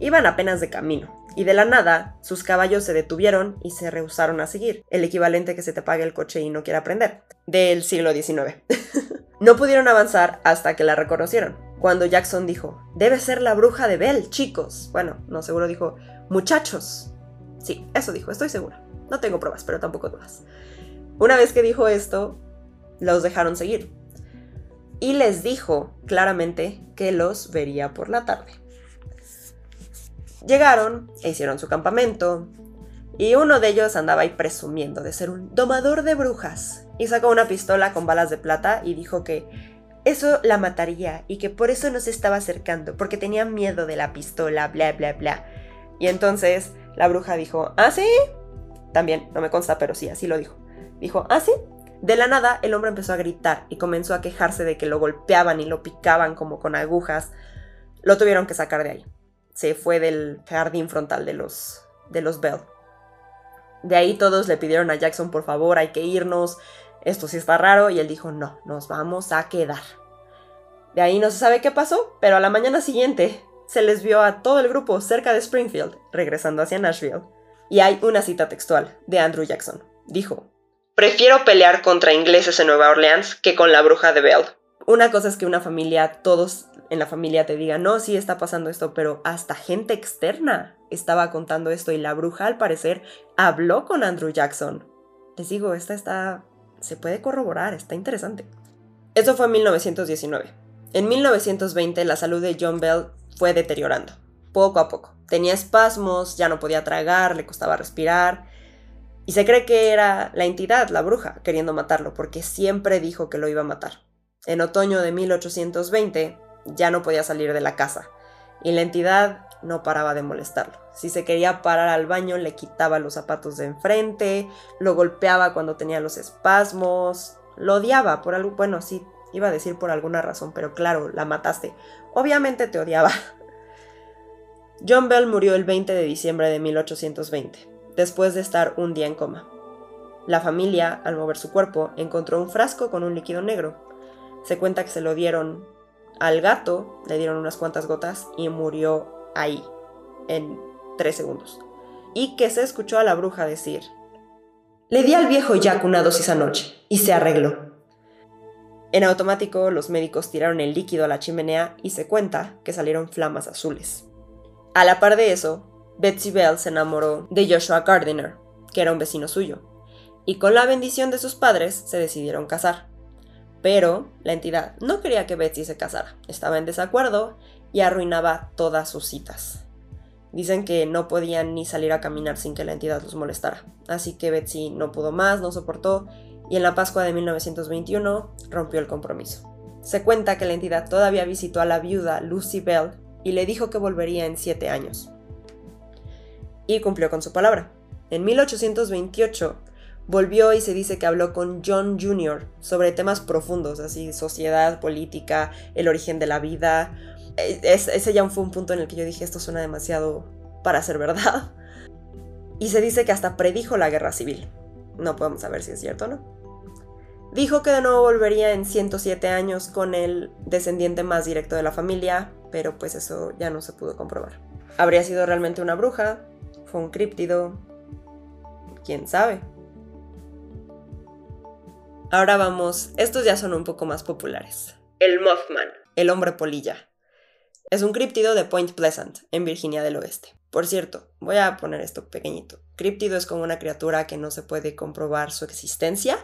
Iban apenas de camino. Y de la nada, sus caballos se detuvieron y se rehusaron a seguir. El equivalente que se te pague el coche y no quiera aprender. Del siglo XIX. no pudieron avanzar hasta que la reconocieron. Cuando Jackson dijo, debe ser la bruja de Bell, chicos. Bueno, no seguro dijo, muchachos. Sí, eso dijo, estoy segura. No tengo pruebas, pero tampoco dudas. Una vez que dijo esto, los dejaron seguir. Y les dijo claramente que los vería por la tarde. Llegaron e hicieron su campamento, y uno de ellos andaba ahí presumiendo de ser un domador de brujas, y sacó una pistola con balas de plata y dijo que eso la mataría y que por eso no se estaba acercando, porque tenía miedo de la pistola, bla, bla, bla. Y entonces la bruja dijo, ¿ah, sí? También, no me consta, pero sí, así lo dijo. Dijo, ¿ah, sí? De la nada, el hombre empezó a gritar y comenzó a quejarse de que lo golpeaban y lo picaban como con agujas. Lo tuvieron que sacar de ahí. Se fue del jardín frontal de los, de los Bell. De ahí todos le pidieron a Jackson, por favor, hay que irnos, esto sí está raro, y él dijo, no, nos vamos a quedar. De ahí no se sabe qué pasó, pero a la mañana siguiente se les vio a todo el grupo cerca de Springfield, regresando hacia Nashville. Y hay una cita textual de Andrew Jackson. Dijo, Prefiero pelear contra ingleses en Nueva Orleans que con la bruja de Bell. Una cosa es que una familia, todos en la familia te digan, no, sí está pasando esto, pero hasta gente externa estaba contando esto y la bruja al parecer habló con Andrew Jackson. Les digo, esta está... se puede corroborar, está interesante. Eso fue en 1919. En 1920 la salud de John Bell fue deteriorando, poco a poco. Tenía espasmos, ya no podía tragar, le costaba respirar. Y se cree que era la entidad, la bruja, queriendo matarlo, porque siempre dijo que lo iba a matar. En otoño de 1820 ya no podía salir de la casa, y la entidad no paraba de molestarlo. Si se quería parar al baño, le quitaba los zapatos de enfrente, lo golpeaba cuando tenía los espasmos, lo odiaba por algo, bueno, sí, iba a decir por alguna razón, pero claro, la mataste. Obviamente te odiaba. John Bell murió el 20 de diciembre de 1820 después de estar un día en coma. La familia, al mover su cuerpo, encontró un frasco con un líquido negro. Se cuenta que se lo dieron al gato, le dieron unas cuantas gotas y murió ahí, en tres segundos. Y que se escuchó a la bruja decir, le di al viejo Jack una dosis anoche y se arregló. En automático los médicos tiraron el líquido a la chimenea y se cuenta que salieron flamas azules. A la par de eso, Betsy Bell se enamoró de Joshua Gardiner, que era un vecino suyo, y con la bendición de sus padres se decidieron casar. Pero la entidad no quería que Betsy se casara, estaba en desacuerdo y arruinaba todas sus citas. Dicen que no podían ni salir a caminar sin que la entidad los molestara, así que Betsy no pudo más, no soportó, y en la Pascua de 1921 rompió el compromiso. Se cuenta que la entidad todavía visitó a la viuda Lucy Bell y le dijo que volvería en siete años y cumplió con su palabra. En 1828 volvió y se dice que habló con John Jr. sobre temas profundos, así sociedad, política, el origen de la vida. ese ya fue un punto en el que yo dije esto suena demasiado para ser verdad. Y se dice que hasta predijo la guerra civil. No podemos saber si es cierto o no. Dijo que de nuevo volvería en 107 años con el descendiente más directo de la familia, pero pues eso ya no se pudo comprobar. ¿Habría sido realmente una bruja? Un críptido, quién sabe. Ahora vamos, estos ya son un poco más populares. El Mothman, el hombre polilla. Es un críptido de Point Pleasant, en Virginia del Oeste. Por cierto, voy a poner esto pequeñito. Críptido es como una criatura que no se puede comprobar su existencia,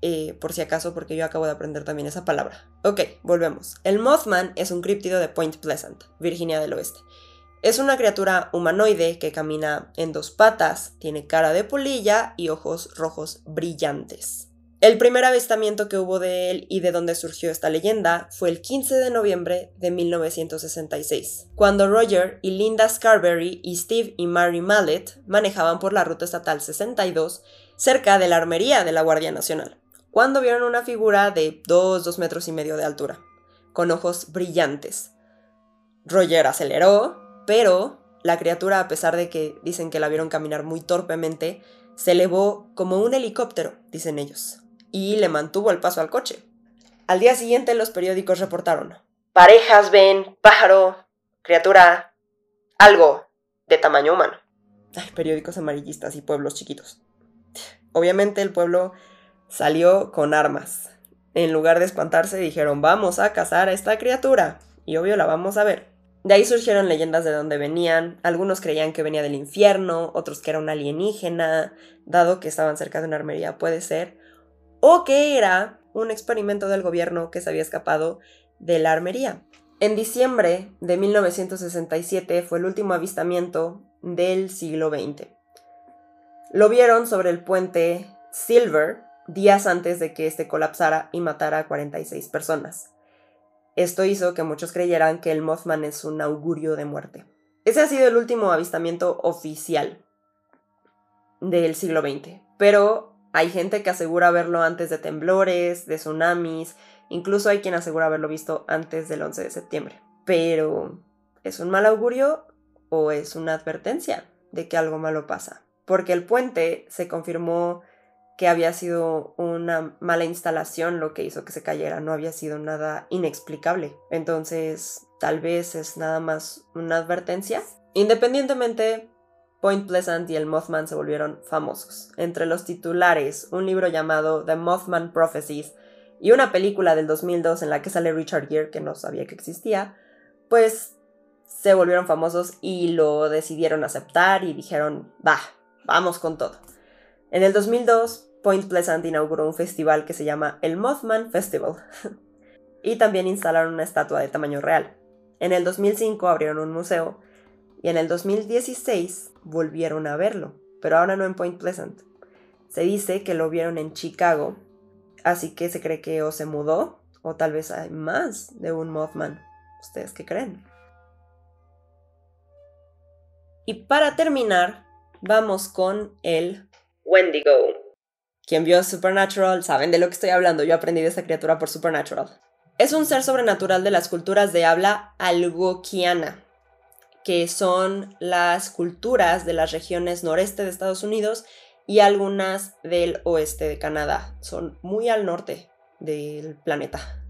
eh, por si acaso, porque yo acabo de aprender también esa palabra. Ok, volvemos. El Mothman es un críptido de Point Pleasant, Virginia del Oeste. Es una criatura humanoide que camina en dos patas, tiene cara de polilla y ojos rojos brillantes. El primer avistamiento que hubo de él y de donde surgió esta leyenda fue el 15 de noviembre de 1966, cuando Roger y Linda Scarberry y Steve y Mary Mallet manejaban por la ruta estatal 62 cerca de la armería de la Guardia Nacional, cuando vieron una figura de 2, 2 metros y medio de altura, con ojos brillantes, Roger aceleró, pero la criatura, a pesar de que dicen que la vieron caminar muy torpemente, se elevó como un helicóptero, dicen ellos, y le mantuvo el paso al coche. Al día siguiente los periódicos reportaron, parejas ven pájaro, criatura, algo de tamaño humano. Ay, periódicos amarillistas y pueblos chiquitos. Obviamente el pueblo salió con armas. En lugar de espantarse dijeron, vamos a cazar a esta criatura. Y obvio la vamos a ver. De ahí surgieron leyendas de dónde venían. Algunos creían que venía del infierno, otros que era un alienígena, dado que estaban cerca de una armería, puede ser. O que era un experimento del gobierno que se había escapado de la armería. En diciembre de 1967 fue el último avistamiento del siglo XX. Lo vieron sobre el puente Silver días antes de que este colapsara y matara a 46 personas. Esto hizo que muchos creyeran que el Mothman es un augurio de muerte. Ese ha sido el último avistamiento oficial del siglo XX, pero hay gente que asegura verlo antes de temblores, de tsunamis, incluso hay quien asegura haberlo visto antes del 11 de septiembre. Pero, ¿es un mal augurio o es una advertencia de que algo malo pasa? Porque el puente se confirmó que había sido una mala instalación lo que hizo que se cayera, no había sido nada inexplicable. Entonces, tal vez es nada más una advertencia. Independientemente, Point Pleasant y el Mothman se volvieron famosos. Entre los titulares, un libro llamado The Mothman Prophecies y una película del 2002 en la que sale Richard Gere, que no sabía que existía, pues se volvieron famosos y lo decidieron aceptar y dijeron, va, vamos con todo. En el 2002, Point Pleasant inauguró un festival que se llama el Mothman Festival. y también instalaron una estatua de tamaño real. En el 2005 abrieron un museo y en el 2016 volvieron a verlo, pero ahora no en Point Pleasant. Se dice que lo vieron en Chicago, así que se cree que o se mudó o tal vez hay más de un Mothman. ¿Ustedes qué creen? Y para terminar, vamos con el Wendigo. Quien vio Supernatural saben de lo que estoy hablando, yo aprendí de esta criatura por Supernatural. Es un ser sobrenatural de las culturas de habla algoquiana, que son las culturas de las regiones noreste de Estados Unidos y algunas del oeste de Canadá. Son muy al norte del planeta.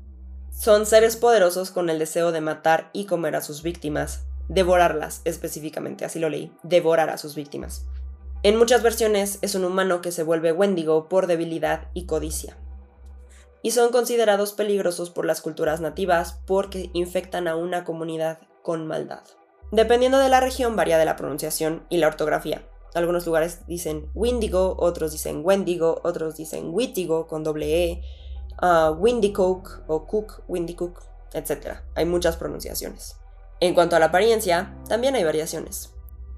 Son seres poderosos con el deseo de matar y comer a sus víctimas, devorarlas específicamente, así lo leí, devorar a sus víctimas. En muchas versiones es un humano que se vuelve Wendigo por debilidad y codicia. Y son considerados peligrosos por las culturas nativas porque infectan a una comunidad con maldad. Dependiendo de la región varía de la pronunciación y la ortografía. Algunos lugares dicen Windigo, otros dicen Wendigo, otros dicen Wittigo con doble E, uh, Windicook o Cook, Windicook, etc. Hay muchas pronunciaciones. En cuanto a la apariencia, también hay variaciones.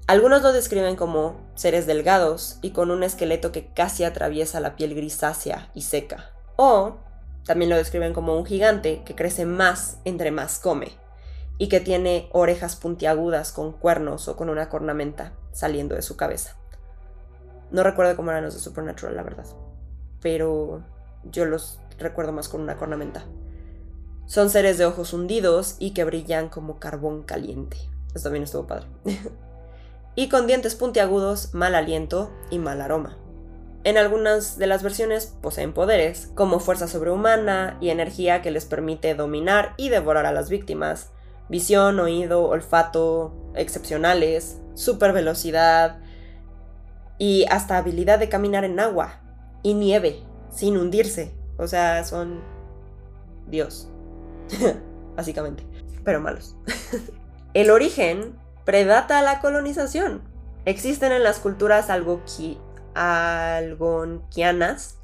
Algunos lo describen como seres delgados y con un esqueleto que casi atraviesa la piel grisácea y seca. O también lo describen como un gigante que crece más entre más come y que tiene orejas puntiagudas con cuernos o con una cornamenta saliendo de su cabeza. No recuerdo cómo eran los de Supernatural, la verdad, pero yo los recuerdo más con una cornamenta. Son seres de ojos hundidos y que brillan como carbón caliente. Esto también estuvo padre. y con dientes puntiagudos, mal aliento y mal aroma. En algunas de las versiones poseen poderes, como fuerza sobrehumana y energía que les permite dominar y devorar a las víctimas, visión, oído, olfato excepcionales, super velocidad y hasta habilidad de caminar en agua y nieve sin hundirse. O sea, son Dios, básicamente, pero malos. El origen predata la colonización. Existen en las culturas algonquianas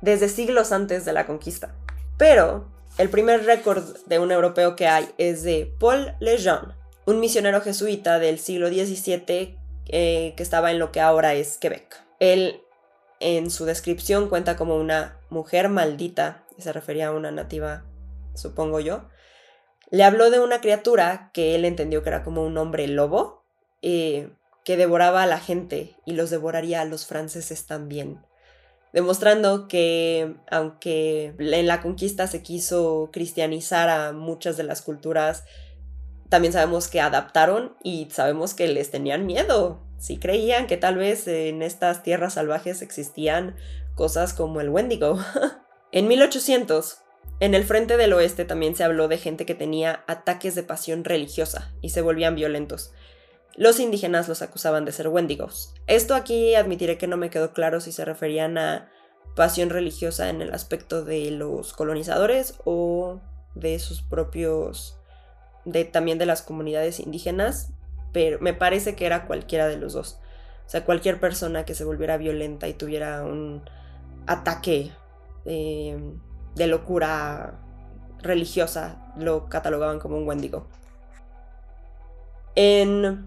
desde siglos antes de la conquista. Pero el primer récord de un europeo que hay es de Paul Lejeune, un misionero jesuita del siglo XVII eh, que estaba en lo que ahora es Quebec. Él en su descripción cuenta como una mujer maldita, se refería a una nativa, supongo yo, le habló de una criatura que él entendió que era como un hombre lobo, eh, que devoraba a la gente y los devoraría a los franceses también. Demostrando que aunque en la conquista se quiso cristianizar a muchas de las culturas, también sabemos que adaptaron y sabemos que les tenían miedo. Si creían que tal vez en estas tierras salvajes existían cosas como el Wendigo. en 1800, en el frente del oeste también se habló de gente que tenía ataques de pasión religiosa y se volvían violentos. Los indígenas los acusaban de ser Wendigos. Esto aquí admitiré que no me quedó claro si se referían a pasión religiosa en el aspecto de los colonizadores o de sus propios de también de las comunidades indígenas, pero me parece que era cualquiera de los dos. O sea, cualquier persona que se volviera violenta y tuviera un ataque eh, de locura religiosa lo catalogaban como un Wendigo. En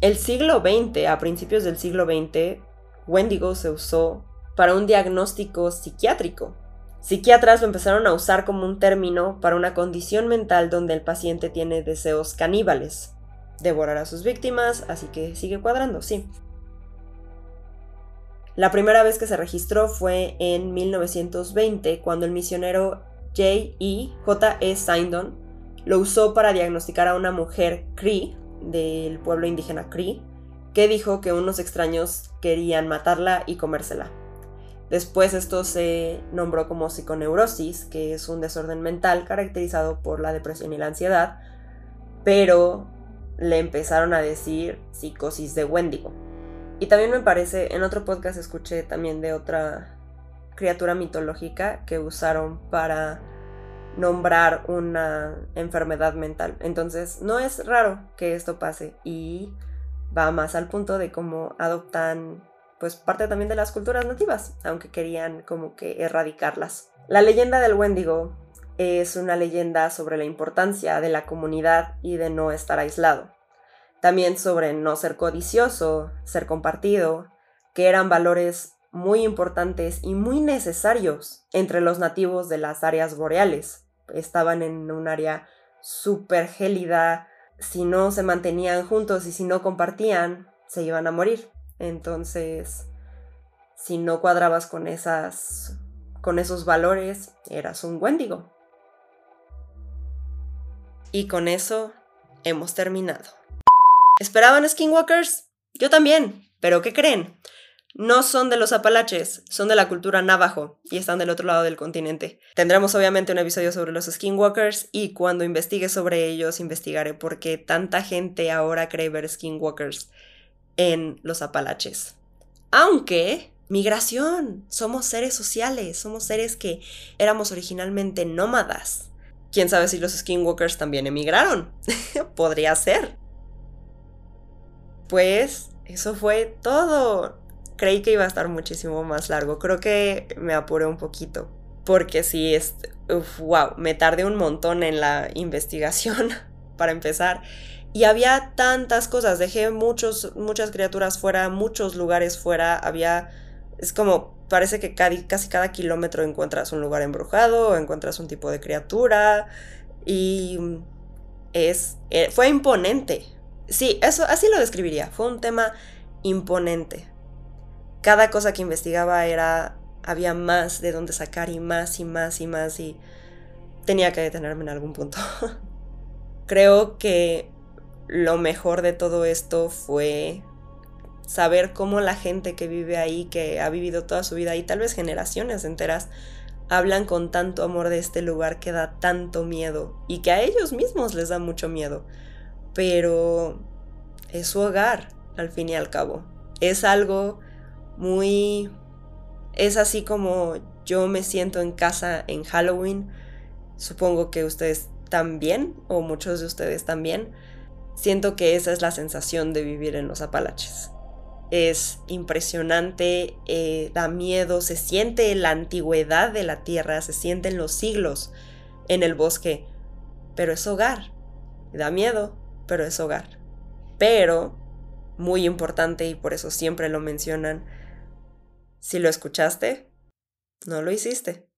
el siglo XX, a principios del siglo XX, Wendigo se usó para un diagnóstico psiquiátrico. Psiquiatras lo empezaron a usar como un término para una condición mental donde el paciente tiene deseos caníbales. Devorar a sus víctimas, así que sigue cuadrando, sí. La primera vez que se registró fue en 1920, cuando el misionero J.E. J.E. Sindon lo usó para diagnosticar a una mujer Cree, del pueblo indígena Cree, que dijo que unos extraños querían matarla y comérsela. Después esto se nombró como psiconeurosis, que es un desorden mental caracterizado por la depresión y la ansiedad, pero le empezaron a decir psicosis de Wendigo. Y también me parece, en otro podcast escuché también de otra criatura mitológica que usaron para nombrar una enfermedad mental. Entonces, no es raro que esto pase y va más al punto de cómo adoptan pues parte también de las culturas nativas, aunque querían como que erradicarlas. La leyenda del Wendigo es una leyenda sobre la importancia de la comunidad y de no estar aislado. También sobre no ser codicioso, ser compartido, que eran valores muy importantes y muy necesarios entre los nativos de las áreas boreales. Estaban en un área súper gélida, si no se mantenían juntos y si no compartían, se iban a morir. Entonces, si no cuadrabas con esas con esos valores, eras un Wendigo. Y con eso hemos terminado. ¿Esperaban Skinwalkers? Yo también, pero ¿qué creen? No son de los Apalaches, son de la cultura navajo y están del otro lado del continente. Tendremos obviamente un episodio sobre los Skinwalkers y cuando investigue sobre ellos investigaré por qué tanta gente ahora cree ver Skinwalkers en los Apalaches. Aunque, migración, somos seres sociales, somos seres que éramos originalmente nómadas. Quién sabe si los skinwalkers también emigraron. Podría ser. Pues eso fue todo. Creí que iba a estar muchísimo más largo. Creo que me apuré un poquito. Porque sí, es. wow, me tardé un montón en la investigación para empezar. Y había tantas cosas, dejé muchos, muchas criaturas fuera, muchos lugares fuera, había, es como, parece que casi cada kilómetro encuentras un lugar embrujado, encuentras un tipo de criatura, y es, eh, fue imponente. Sí, eso, así lo describiría, fue un tema imponente. Cada cosa que investigaba era, había más de dónde sacar y más y más y más y tenía que detenerme en algún punto. Creo que lo mejor de todo esto fue saber cómo la gente que vive ahí, que ha vivido toda su vida y tal vez generaciones enteras, hablan con tanto amor de este lugar que da tanto miedo y que a ellos mismos les da mucho miedo. Pero es su hogar, al fin y al cabo. Es algo muy... Es así como yo me siento en casa en Halloween. Supongo que ustedes también, o muchos de ustedes también. Siento que esa es la sensación de vivir en los Apalaches. Es impresionante, eh, da miedo, se siente la antigüedad de la tierra, se sienten los siglos en el bosque, pero es hogar. Da miedo, pero es hogar. Pero, muy importante y por eso siempre lo mencionan, si lo escuchaste, no lo hiciste.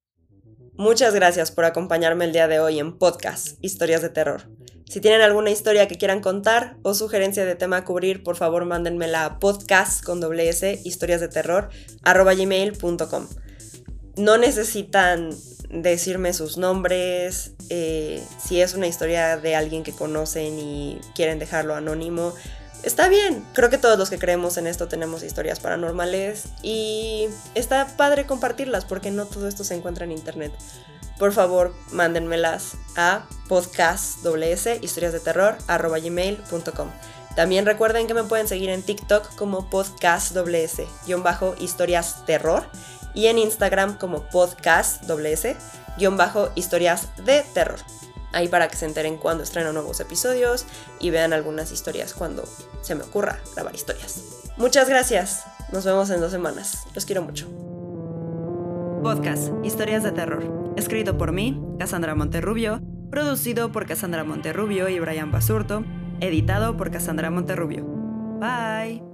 Muchas gracias por acompañarme el día de hoy en podcast Historias de Terror. Si tienen alguna historia que quieran contar o sugerencia de tema a cubrir, por favor mándenmela a podcast con doble s historias de terror gmail.com. no necesitan decirme sus nombres, eh, si es una historia de alguien que conocen y quieren dejarlo anónimo, está bien. Creo que todos los que creemos en esto tenemos historias paranormales y está padre compartirlas porque no todo esto se encuentra en internet. Por favor, mándenmelas a podcastws, historias de terror, gmail.com. También recuerden que me pueden seguir en TikTok como podcastws, bajo historias terror y en Instagram como podcastws, bajo historias de terror ahí para que se enteren cuando estreno nuevos episodios y vean algunas historias cuando se me ocurra grabar historias. Muchas gracias. Nos vemos en dos semanas. Los quiero mucho. Podcast Historias de Terror. Escrito por mí, Cassandra Monterrubio. Producido por Cassandra Monterrubio y Brian Basurto. Editado por Cassandra Monterrubio. Bye.